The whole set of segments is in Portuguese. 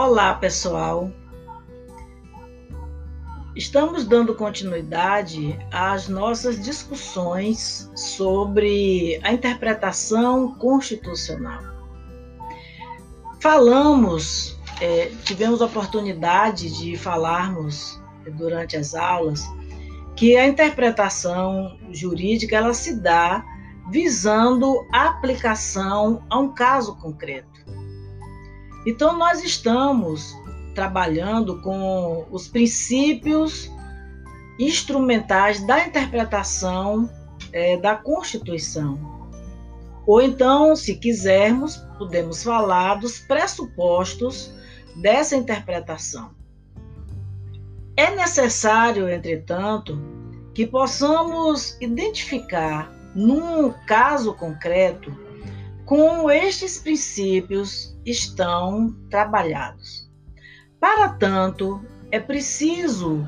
Olá, pessoal. Estamos dando continuidade às nossas discussões sobre a interpretação constitucional. Falamos, é, tivemos a oportunidade de falarmos durante as aulas que a interpretação jurídica ela se dá visando a aplicação a um caso concreto. Então, nós estamos trabalhando com os princípios instrumentais da interpretação é, da Constituição. Ou então, se quisermos, podemos falar dos pressupostos dessa interpretação. É necessário, entretanto, que possamos identificar, num caso concreto, como estes princípios estão trabalhados. Para tanto, é preciso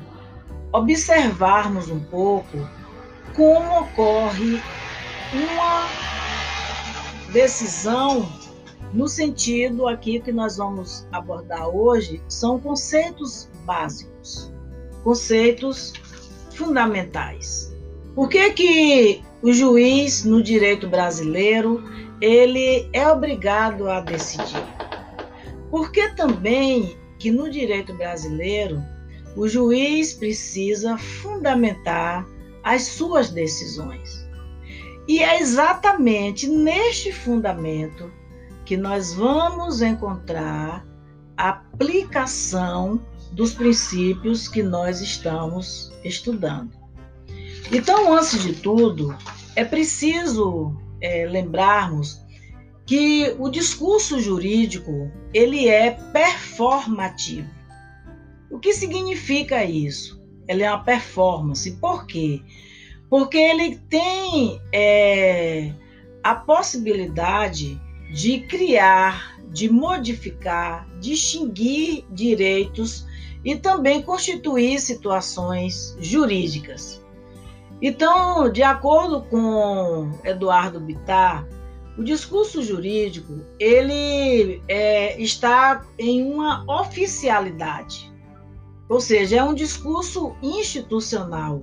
observarmos um pouco como ocorre uma decisão no sentido aqui que nós vamos abordar hoje são conceitos básicos, conceitos fundamentais. Por que que o juiz no direito brasileiro ele é obrigado a decidir. Porque também que no direito brasileiro o juiz precisa fundamentar as suas decisões. E é exatamente neste fundamento que nós vamos encontrar a aplicação dos princípios que nós estamos estudando. Então, antes de tudo, é preciso é, lembrarmos que o discurso jurídico ele é performativo. O que significa isso? Ele é uma performance. Por quê? Porque ele tem é, a possibilidade de criar, de modificar, de extinguir direitos e também constituir situações jurídicas. Então, de acordo com Eduardo Bittar, o discurso jurídico ele é, está em uma oficialidade, ou seja, é um discurso institucional,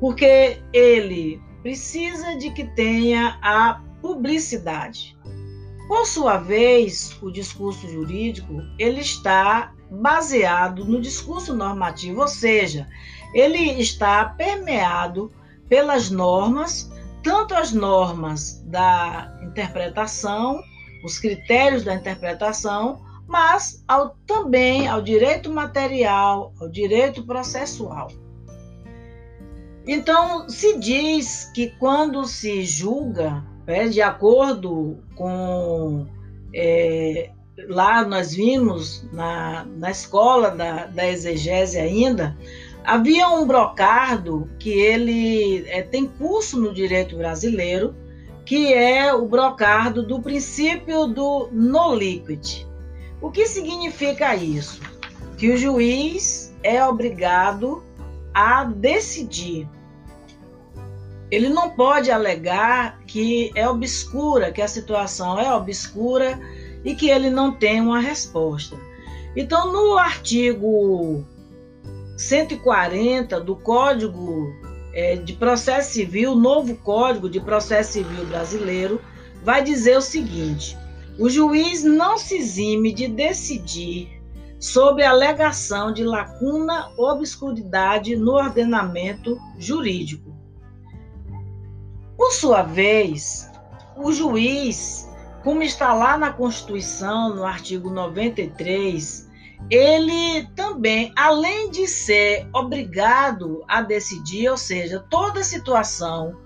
porque ele precisa de que tenha a publicidade. Por sua vez, o discurso jurídico ele está baseado no discurso normativo, ou seja, ele está permeado pelas normas, tanto as normas da interpretação, os critérios da interpretação, mas ao, também ao direito material, ao direito processual. Então, se diz que quando se julga, é, de acordo com. É, lá nós vimos na, na escola da, da exegese ainda, Havia um brocardo que ele é, tem curso no direito brasileiro, que é o brocardo do princípio do no liquid. O que significa isso? Que o juiz é obrigado a decidir. Ele não pode alegar que é obscura, que a situação é obscura e que ele não tem uma resposta. Então, no artigo 140 do Código é, de Processo Civil, novo Código de Processo Civil brasileiro, vai dizer o seguinte: o juiz não se exime de decidir sobre alegação de lacuna ou obscuridade no ordenamento jurídico. Por sua vez, o juiz, como está lá na Constituição, no artigo 93, ele também, além de ser obrigado a decidir, ou seja, toda situação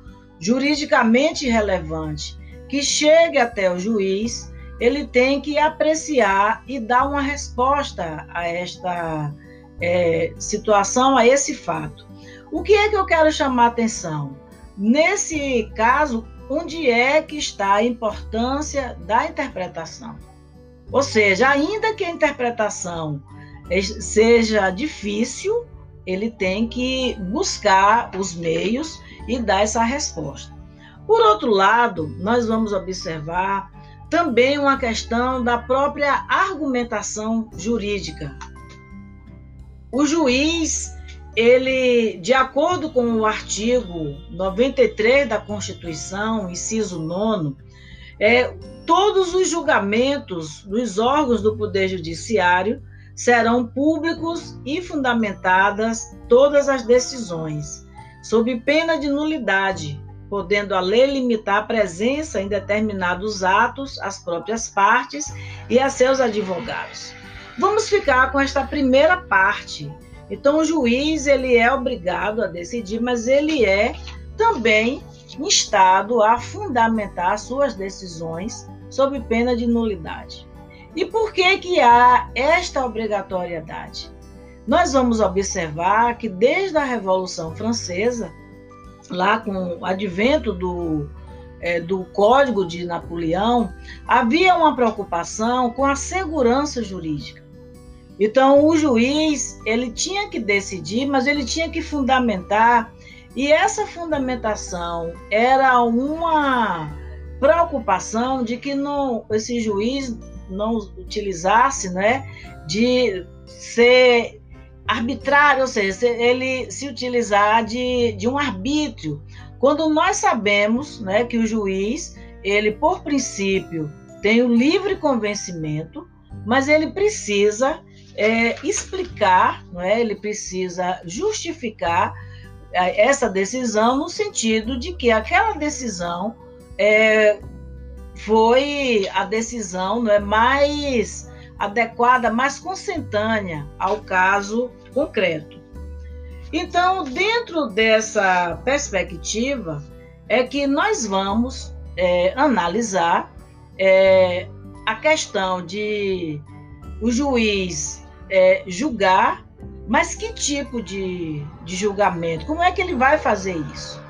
juridicamente relevante que chegue até o juiz, ele tem que apreciar e dar uma resposta a esta é, situação, a esse fato. O que é que eu quero chamar a atenção? Nesse caso, onde é que está a importância da interpretação? Ou seja, ainda que a interpretação seja difícil, ele tem que buscar os meios e dar essa resposta. Por outro lado, nós vamos observar também uma questão da própria argumentação jurídica. O juiz, ele, de acordo com o artigo 93 da Constituição, inciso 9, é, todos os julgamentos dos órgãos do Poder Judiciário serão públicos e fundamentadas todas as decisões, sob pena de nulidade, podendo a lei limitar a presença em determinados atos às próprias partes e a seus advogados. Vamos ficar com esta primeira parte. Então o juiz ele é obrigado a decidir, mas ele é também instado a fundamentar suas decisões sob pena de nulidade. E por que que há esta obrigatoriedade? Nós vamos observar que desde a Revolução Francesa lá com o advento do, é, do Código de Napoleão, havia uma preocupação com a segurança jurídica. Então, o juiz ele tinha que decidir, mas ele tinha que fundamentar, e essa fundamentação era uma preocupação de que não, esse juiz não utilizasse né, de ser arbitrário, ou seja, ele se utilizar de, de um arbítrio. Quando nós sabemos né, que o juiz, ele, por princípio, tem o livre convencimento, mas ele precisa é, explicar, não é? ele precisa justificar essa decisão no sentido de que aquela decisão é, foi a decisão não é mais adequada, mais consentânea ao caso concreto. Então, dentro dessa perspectiva, é que nós vamos é, analisar é, a questão de o juiz é, julgar, mas que tipo de, de julgamento? Como é que ele vai fazer isso?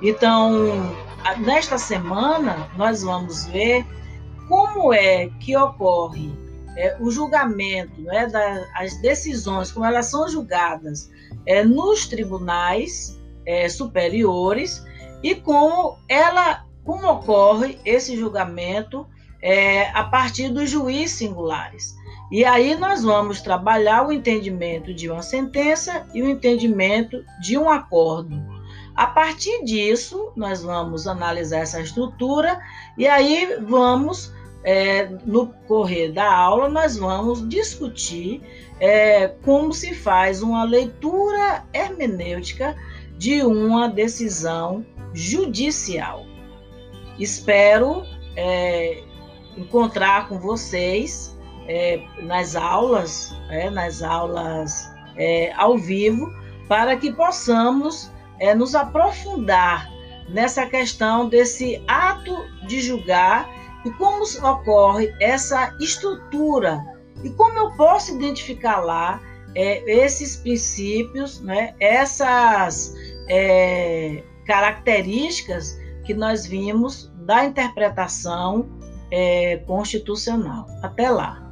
Então, nesta semana, nós vamos ver como é que ocorre é, o julgamento, né, das, as decisões, como elas são julgadas é, nos tribunais é, superiores e como ela, como ocorre esse julgamento é, a partir dos juízes singulares. E aí nós vamos trabalhar o entendimento de uma sentença e o entendimento de um acordo. A partir disso, nós vamos analisar essa estrutura e aí vamos é, no correr da aula, nós vamos discutir é, como se faz uma leitura hermenêutica de uma decisão judicial. Espero é, encontrar com vocês é, nas aulas, é, nas aulas é, ao vivo, para que possamos nos aprofundar nessa questão desse ato de julgar e como ocorre essa estrutura e como eu posso identificar lá é, esses princípios, né, essas é, características que nós vimos da interpretação é, constitucional. Até lá.